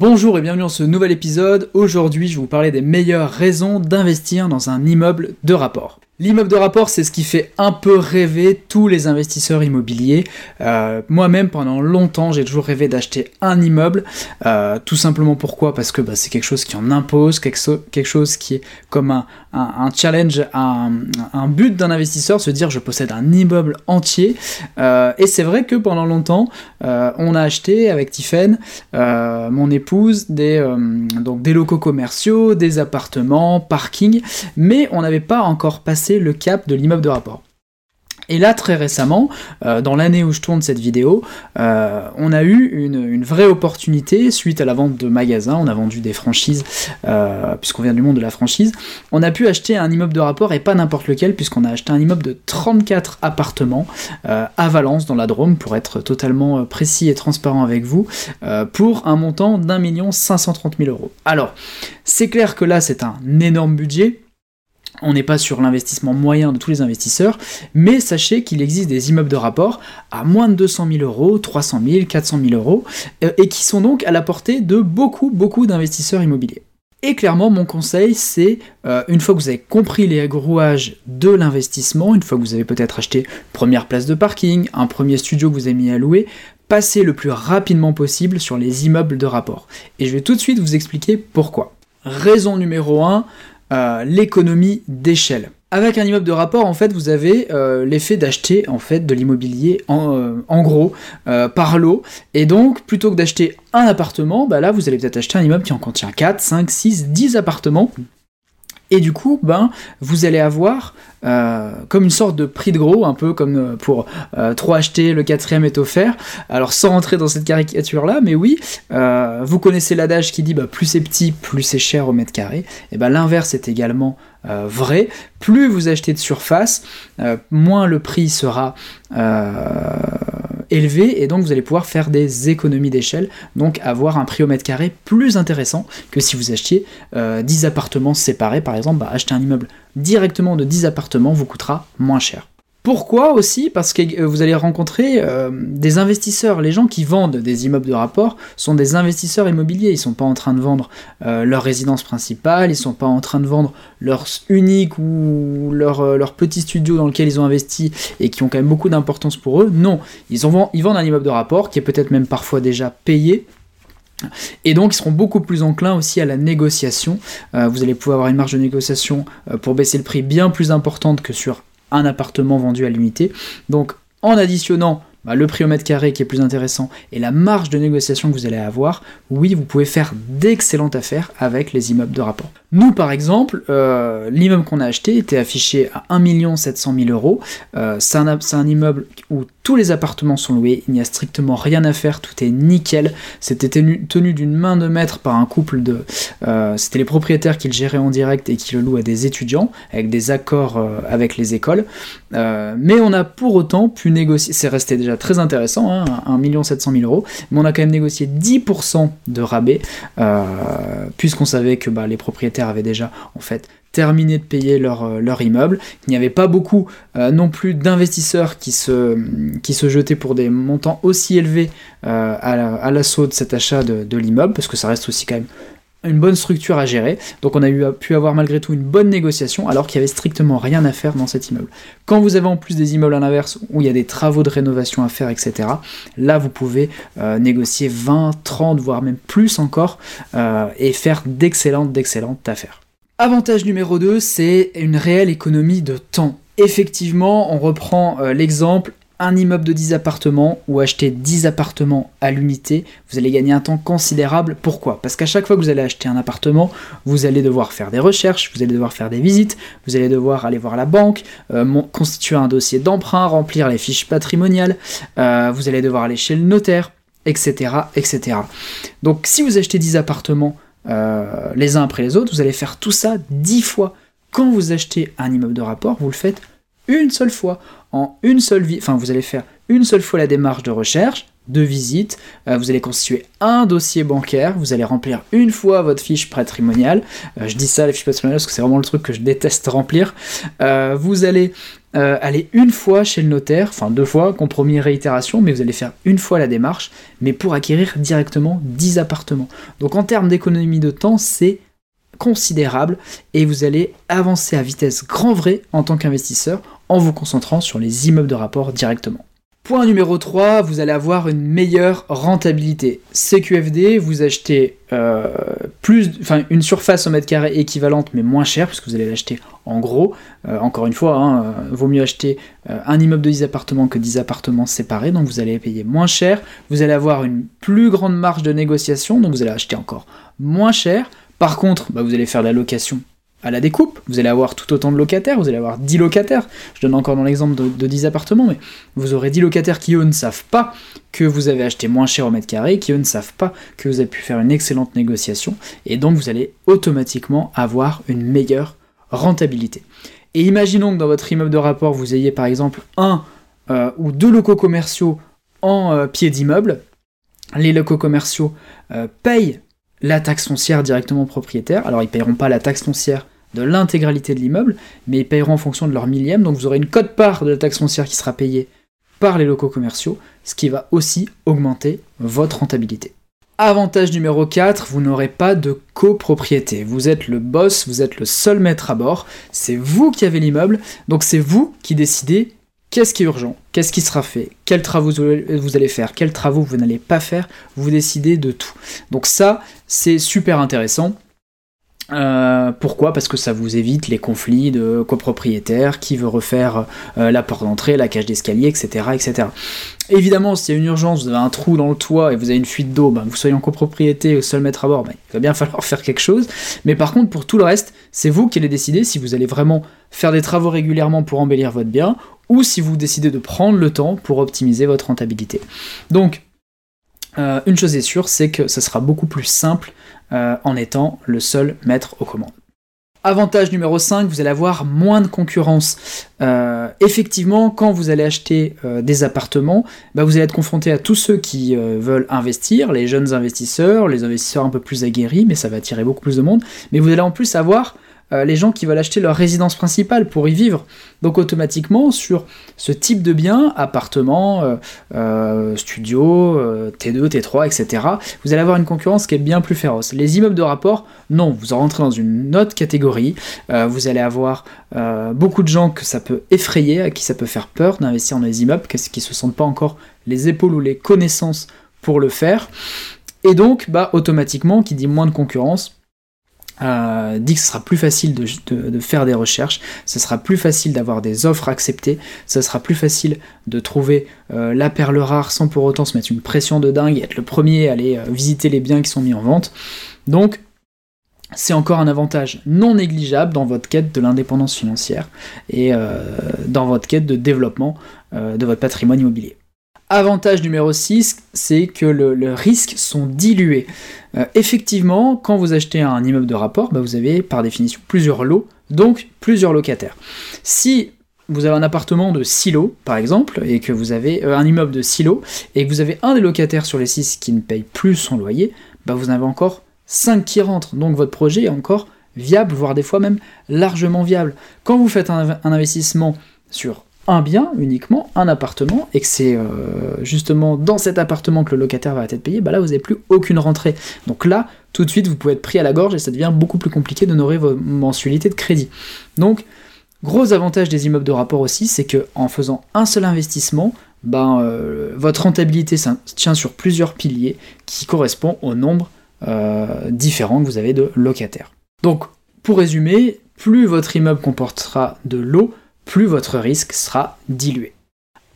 Bonjour et bienvenue dans ce nouvel épisode. Aujourd'hui, je vais vous parler des meilleures raisons d'investir dans un immeuble de rapport. L'immeuble de rapport, c'est ce qui fait un peu rêver tous les investisseurs immobiliers. Euh, moi-même, pendant longtemps, j'ai toujours rêvé d'acheter un immeuble. Euh, tout simplement pourquoi? Parce que bah, c'est quelque chose qui en impose, quelque, chose qui est comme un, challenge, un, but d'un investisseur, se dire je possède un immeuble entier. Euh, et c'est vrai que pendant longtemps, on a acheté avec Tiffen, mon épouse, des, des locaux commerciaux, des appartements, parking, mais on n'avait pas encore passé le cap de l'immeuble de rapport. Et là, très récemment, euh, dans l'année où je tourne cette vidéo, euh, on a eu une, vraie opportunité suite à la vente de magasins. On a vendu des franchises, euh, puisqu'on vient du monde de la franchise. On a pu acheter un immeuble de rapport et pas n'importe lequel, puisqu'on a acheté un immeuble de 34 appartements à Valence, dans la Drôme, pour être totalement précis et transparent avec vous, pour un montant d'un million 530 000 euros. Alors, c'est clair que là, c'est un énorme budget on n'est pas sur l'investissement moyen de tous les investisseurs, mais sachez qu'il existe des immeubles de rapport à moins de 200 000 euros, 300 000, 400 000 euros, euh, et qui sont donc à la portée de beaucoup, beaucoup d'investisseurs immobiliers. Et clairement, mon conseil, c'est, euh, une fois que vous avez compris les rouages de l'investissement, une fois que vous avez peut-être acheté première place de parking, un premier studio que vous avez mis à louer, passez le plus rapidement possible sur les immeubles de rapport. Et je vais tout de suite vous expliquer pourquoi. Raison numéro 1, euh, l'économie d'échelle. Avec un immeuble de rapport, en fait, vous avez euh, l'effet d'acheter en fait de l'immobilier en, euh, gros par lot. Et donc, plutôt que d'acheter un appartement, bah là, vous allez peut-être acheter un immeuble qui en contient 4, 5, 6, 10 appartements. Et du coup, ben, vous allez avoir euh, comme une sorte de prix de gros, un peu comme euh, pour euh, 3 acheter, le quatrième est offert. Alors sans rentrer dans cette caricature-là, mais oui, euh, vous connaissez l'adage qui dit bah, plus c'est petit, plus c'est cher au mètre carré. Et ben l'inverse est également vrai. Plus vous achetez de surface, moins le prix sera élevé et donc vous allez pouvoir faire des économies d'échelle, donc avoir un prix au mètre carré plus intéressant que si vous achetiez 10 euh, appartements séparés par exemple, bah, acheter un immeuble directement de 10 appartements vous coûtera moins cher. Pourquoi aussi Parce que euh, vous allez rencontrer euh, des investisseurs. Les gens qui vendent des immeubles de rapport sont des investisseurs immobiliers. Ils ne sont pas en train de vendre euh, leur résidence principale, ils ne sont pas en train de vendre leur unique ou leur, petit studio dans lequel ils ont investi et qui ont quand même beaucoup d'importance pour eux. Non, ils, ils vendent un immeuble de rapport qui est peut-être même parfois déjà payé et donc ils seront beaucoup plus enclins aussi à la négociation. vous allez pouvoir avoir une marge de négociation pour baisser le prix bien plus importante que sur un appartement vendu à l'unité. Donc en additionnant bah, le prix au mètre carré qui est plus intéressant et la marge de négociation que vous allez avoir, oui, vous pouvez faire d'excellentes affaires avec les immeubles de rapport. Nous, par exemple, euh, l'immeuble qu'on a acheté était affiché à 1 700 000 euros. Euh, c'est un, immeuble où tous les appartements sont loués, il n'y a strictement rien à faire, tout est nickel. C'était tenu, d'une main de maître par un couple de... Euh, c'était les propriétaires qui le géraient en direct et qui le louent à des étudiants, avec des accords avec les écoles. mais on a pour autant pu négocier, c'est resté déjà très intéressant, hein, 1 700 000 euros, mais on a quand même négocié 10% de rabais, puisqu'on savait que bah, les propriétaires avaient déjà en fait terminé de payer leur, euh, immeuble. Il n'y avait pas beaucoup euh, non plus d'investisseurs qui se, jetaient pour des montants aussi élevés euh, à l'assaut de cet achat de, de l'immeuble, parce que ça reste aussi quand même une bonne structure à gérer. Donc on a pu avoir malgré tout une bonne négociation alors qu'il n'y avait strictement rien à faire dans cet immeuble. Quand vous avez en plus des immeubles à l'inverse où il y a des travaux de rénovation à faire, etc., là vous pouvez euh, négocier 20, 30, voire même plus encore euh, et faire d'excellentes, d'excellentes affaires. Avantage numéro 2, c'est une réelle économie de temps. Effectivement, on reprend euh, l'exemple, un immeuble de 10 appartements ou acheter 10 appartements à l'unité, vous allez gagner un temps considérable. Pourquoi? Parce qu'à chaque fois que vous allez acheter un appartement, vous allez devoir faire des recherches, vous allez devoir faire des visites, vous allez devoir aller voir la banque, euh, constituer un dossier d'emprunt, remplir les fiches patrimoniales, euh, vous allez devoir aller chez le notaire, etc. etc. Donc si vous achetez 10 appartements euh, les uns après les autres, vous allez faire tout ça 10 fois. Quand vous achetez un immeuble de rapport, vous le faites une seule fois, en une seule vie, enfin vous allez faire une seule fois la démarche de recherche, de visite, euh, vous allez constituer un dossier bancaire, vous allez remplir une fois votre fiche patrimoniale. je dis ça, la fiche patrimoniale, parce que c'est vraiment le truc que je déteste remplir. vous allez aller une fois chez le notaire, enfin deux fois, compromis réitération, mais vous allez faire une fois la démarche, mais pour acquérir directement 10 appartements. Donc en termes d'économie de temps, c'est considérable et vous allez avancer à vitesse grand vrai en tant qu'investisseur en vous concentrant sur les immeubles de rapport directement. Point numéro 3, vous allez avoir une meilleure rentabilité. CQFD, vous achetez euh, plus, enfin, une surface au mètre carré équivalente mais moins chère, puisque vous allez l'acheter en gros. Euh, encore une fois, hein, euh, vaut mieux acheter un immeuble de 10 appartements que 10 appartements séparés, donc vous allez payer moins cher. Vous allez avoir une plus grande marge de négociation, donc vous allez acheter encore moins cher. Par contre, bah, vous allez faire la location à la découpe, vous allez avoir tout autant de locataires, vous allez avoir 10 locataires, je donne encore dans l'exemple de, 10 appartements, mais vous aurez 10 locataires qui eux ne savent pas que vous avez acheté moins cher au mètre carré, qui eux ne savent pas que vous avez pu faire une excellente négociation, et donc vous allez automatiquement avoir une meilleure rentabilité. Et imaginons que dans votre immeuble de rapport, vous ayez par exemple un euh, ou deux locaux commerciaux en euh, pied d'immeuble, les locaux commerciaux euh, payent la taxe foncière directement propriétaire. Alors ils ne payeront pas la taxe foncière de l'intégralité de l'immeuble, mais ils payeront en fonction de leur millième, donc vous aurez une cote-part de la taxe foncière qui sera payée par les locaux commerciaux, ce qui va aussi augmenter votre rentabilité. Avantage numéro 4, vous n'aurez pas de copropriété. Vous êtes le boss, vous êtes le seul maître à bord, c'est vous qui avez l'immeuble, donc c'est vous qui décidez Qu'est-ce qui est urgent? Qu'est-ce qui sera fait? Quels travaux vous allez faire? Quels travaux vous n'allez pas faire? Vous décidez de tout. Donc ça, c'est super intéressant. Euh, pourquoi? Parce que ça vous évite les conflits de copropriétaires, qui veut refaire euh, la porte d'entrée, la cage d'escalier, etc., etc. Évidemment, s'il y a une urgence, vous avez un trou dans le toit et vous avez une fuite d'eau, ben, vous soyez en copropriété au seul maître à bord, ben, il va bien falloir faire quelque chose. Mais par contre, pour tout le reste, c'est vous qui allez décider si vous allez vraiment faire des travaux régulièrement pour embellir votre bien ou si vous décidez de prendre le temps pour optimiser votre rentabilité. Donc, euh, une chose est sûre, c'est que ça sera beaucoup plus simple euh, en étant le seul maître aux commandes. Avantage numéro 5, vous allez avoir moins de concurrence. Euh, effectivement, quand vous allez acheter des appartements, bah, vous allez être confronté à tous ceux qui veulent investir, les jeunes investisseurs, les investisseurs un peu plus aguerris, mais ça va attirer beaucoup plus de monde. Mais vous allez en plus avoir euh, les gens qui veulent acheter leur résidence principale pour y vivre. Donc automatiquement, sur ce type de bien, appartement, euh, euh, studio, T2, T3, etc., vous allez avoir une concurrence qui est bien plus féroce. Les immeubles de rapport, non, vous rentrez dans une autre catégorie, vous allez avoir beaucoup de gens que ça peut effrayer, à qui ça peut faire peur d'investir dans les immeubles, qui ne se sentent pas encore les épaules ou les connaissances pour le faire. Et donc, bah, automatiquement, qui dit moins de concurrence, euh, dit que ce sera plus facile de, faire des recherches, ce sera plus facile d'avoir des offres acceptées, ce sera plus facile de trouver euh, la perle rare sans pour autant se mettre une pression de dingue et être le premier à aller euh, visiter les biens qui sont mis en vente. Donc, c'est encore un avantage non négligeable dans votre quête de l'indépendance financière et dans votre quête de développement de votre patrimoine immobilier. Avantage numéro 6, c'est que le, le risque sont dilués. Euh, effectivement, quand vous achetez un immeuble de rapport, bah, vous avez par définition plusieurs lots, donc plusieurs locataires. Si vous avez un appartement de 6 lots, par exemple, et que vous avez euh, un immeuble de 6 lots, et que vous avez un des locataires sur les 6 qui ne paye plus son loyer, bah, vous en avez encore 5 qui rentrent. Donc votre projet est encore viable, voire des fois même largement viable. Quand vous faites un investissement sur un bien uniquement, un appartement, et que c'est euh, justement dans cet appartement que le locataire va être payé, bah là vous n'avez plus aucune rentrée. Donc là, tout de suite, vous pouvez être pris à la gorge et ça devient beaucoup plus compliqué d'honorer vos mensualités de crédit. Donc, gros avantage des immeubles de rapport aussi, c'est que en faisant un seul investissement, ben, euh, votre rentabilité tient sur plusieurs piliers qui correspondent au nombre euh, différent que vous avez de locataires. Donc, pour résumer, plus votre immeuble comportera de l'eau, plus votre risque sera dilué.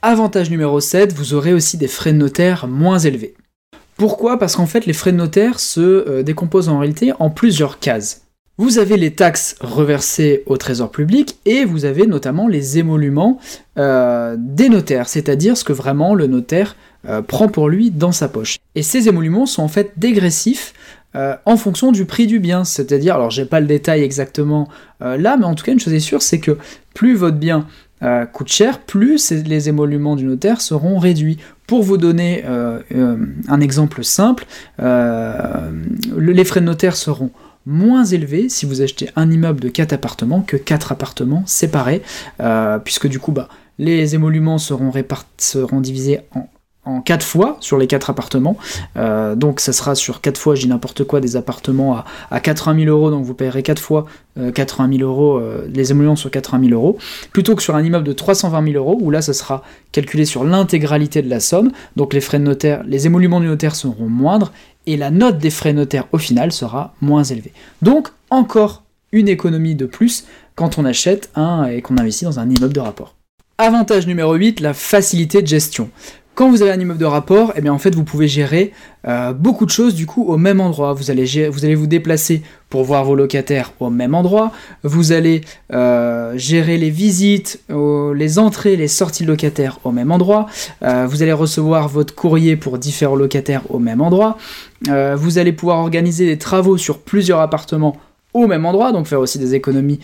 Avantage numéro 7, vous aurez aussi des frais de notaire moins élevés. Pourquoi? Parce qu'en fait les frais de notaire se euh, décomposent en réalité en plusieurs cases. Vous avez les taxes reversées au trésor public et vous avez notamment les émoluments euh, des notaires, c'est-à-dire ce que vraiment le notaire euh, prend pour lui dans sa poche. Et ces émoluments sont en fait dégressifs en fonction du prix du bien, c'est-à-dire, alors j'ai pas le détail exactement là, mais en tout cas une chose est sûre, c'est que plus votre bien coûte cher, plus les émoluments du notaire seront réduits. Pour vous donner un exemple simple, les frais de notaire seront moins élevés si vous achetez un immeuble de 4 appartements que 4 appartements séparés, puisque du coup, bah, les émoluments seront, seront divisés en en 4 fois sur les 4 appartements. Euh, donc ça sera sur 4 fois, j'ai n'importe quoi, des appartements à, à 80 000 euros, donc vous payerez 4 fois 80 euh, 000 euros, euh, les émoluments sur 80 000 euros, plutôt que sur un immeuble de 320 000 euros, où là ça sera calculé sur l'intégralité de la somme, donc les frais de notaire, les émoluments du notaire seront moindres, et la note des frais notaires au final sera moins élevée. Donc encore une économie de plus quand on achète un et qu'on investit dans un immeuble de rapport. Avantage numéro 8, la facilité de gestion. Quand vous avez un immeuble de rapport, eh bien en fait vous pouvez gérer euh, beaucoup de choses du coup au même endroit. Vous allez, vous allez vous déplacer pour voir vos locataires au même endroit. Vous allez euh, gérer les visites, les entrées, les sorties de locataires au même endroit. Euh, vous allez recevoir votre courrier pour différents locataires au même endroit. vous allez pouvoir organiser des travaux sur plusieurs appartements au même endroit, donc faire aussi des économies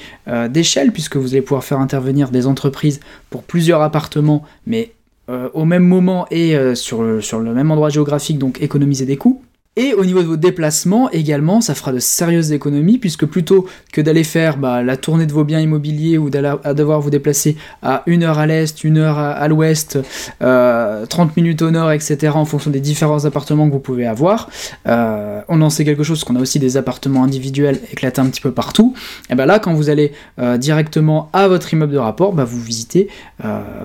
d'échelle, puisque vous allez pouvoir faire intervenir des entreprises pour plusieurs appartements, mais au même moment et euh, sur le même endroit géographique, donc économiser des coûts. Et au niveau de vos déplacements, également, ça fera de sérieuses économies, puisque plutôt que d'aller faire bah, la tournée de vos biens immobiliers ou d'aller devoir vous déplacer à une heure à l'est, une heure à, l'ouest, 30 euh, minutes au nord, etc., en fonction des différents appartements que vous pouvez avoir, euh, on en sait quelque chose, parce qu'on a aussi des appartements individuels éclatés un petit peu partout. Et bien là, quand vous allez euh, directement à votre immeuble de rapport, bah, vous visitez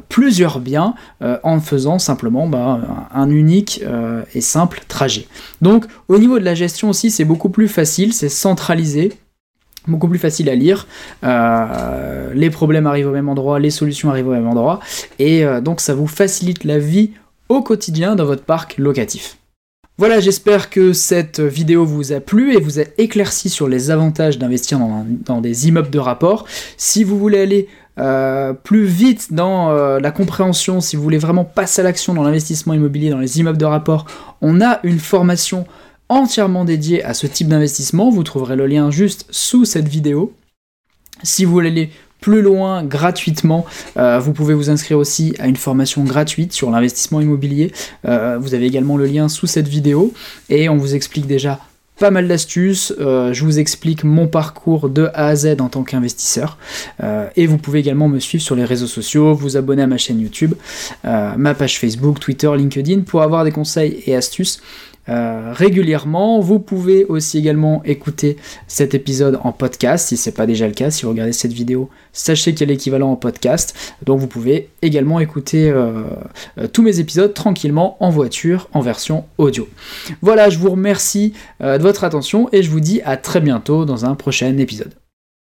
plusieurs biens en faisant simplement bah, un unique et simple trajet. Donc, au niveau de la gestion aussi, c'est beaucoup plus facile, c'est centralisé, beaucoup plus facile à lire. Euh, les problèmes arrivent au même endroit, les solutions arrivent au même endroit, et euh, donc ça vous facilite la vie au quotidien dans votre parc locatif. Voilà, j'espère que cette vidéo vous a plu et vous a éclairci sur les avantages d'investir dans, des immeubles de rapport. Si vous voulez aller euh, plus vite dans la compréhension, si vous voulez vraiment passer à l'action dans l'investissement immobilier, dans les immeubles de rapport, on a une formation entièrement dédiée à ce type d'investissement. Vous trouverez le lien juste sous cette vidéo. Si vous voulez aller plus loin gratuitement, euh, vous pouvez vous inscrire aussi à une formation gratuite sur l'investissement immobilier. Euh, vous avez également le lien sous cette vidéo et on vous explique déjà pas mal d'astuces, euh, je vous explique mon parcours de A à Z en tant qu'investisseur, et vous pouvez également me suivre sur les réseaux sociaux, vous abonner à ma chaîne YouTube, ma page Facebook, Twitter, LinkedIn, pour avoir des conseils et astuces euh, régulièrement. Vous pouvez aussi également écouter cet épisode en podcast si c'est pas déjà le cas. Si vous regardez cette vidéo, sachez qu'il y a l'équivalent en podcast. Donc vous pouvez également écouter euh, euh, tous mes épisodes tranquillement en voiture en version audio. Voilà, je vous remercie de votre attention et je vous dis à très bientôt dans un prochain épisode.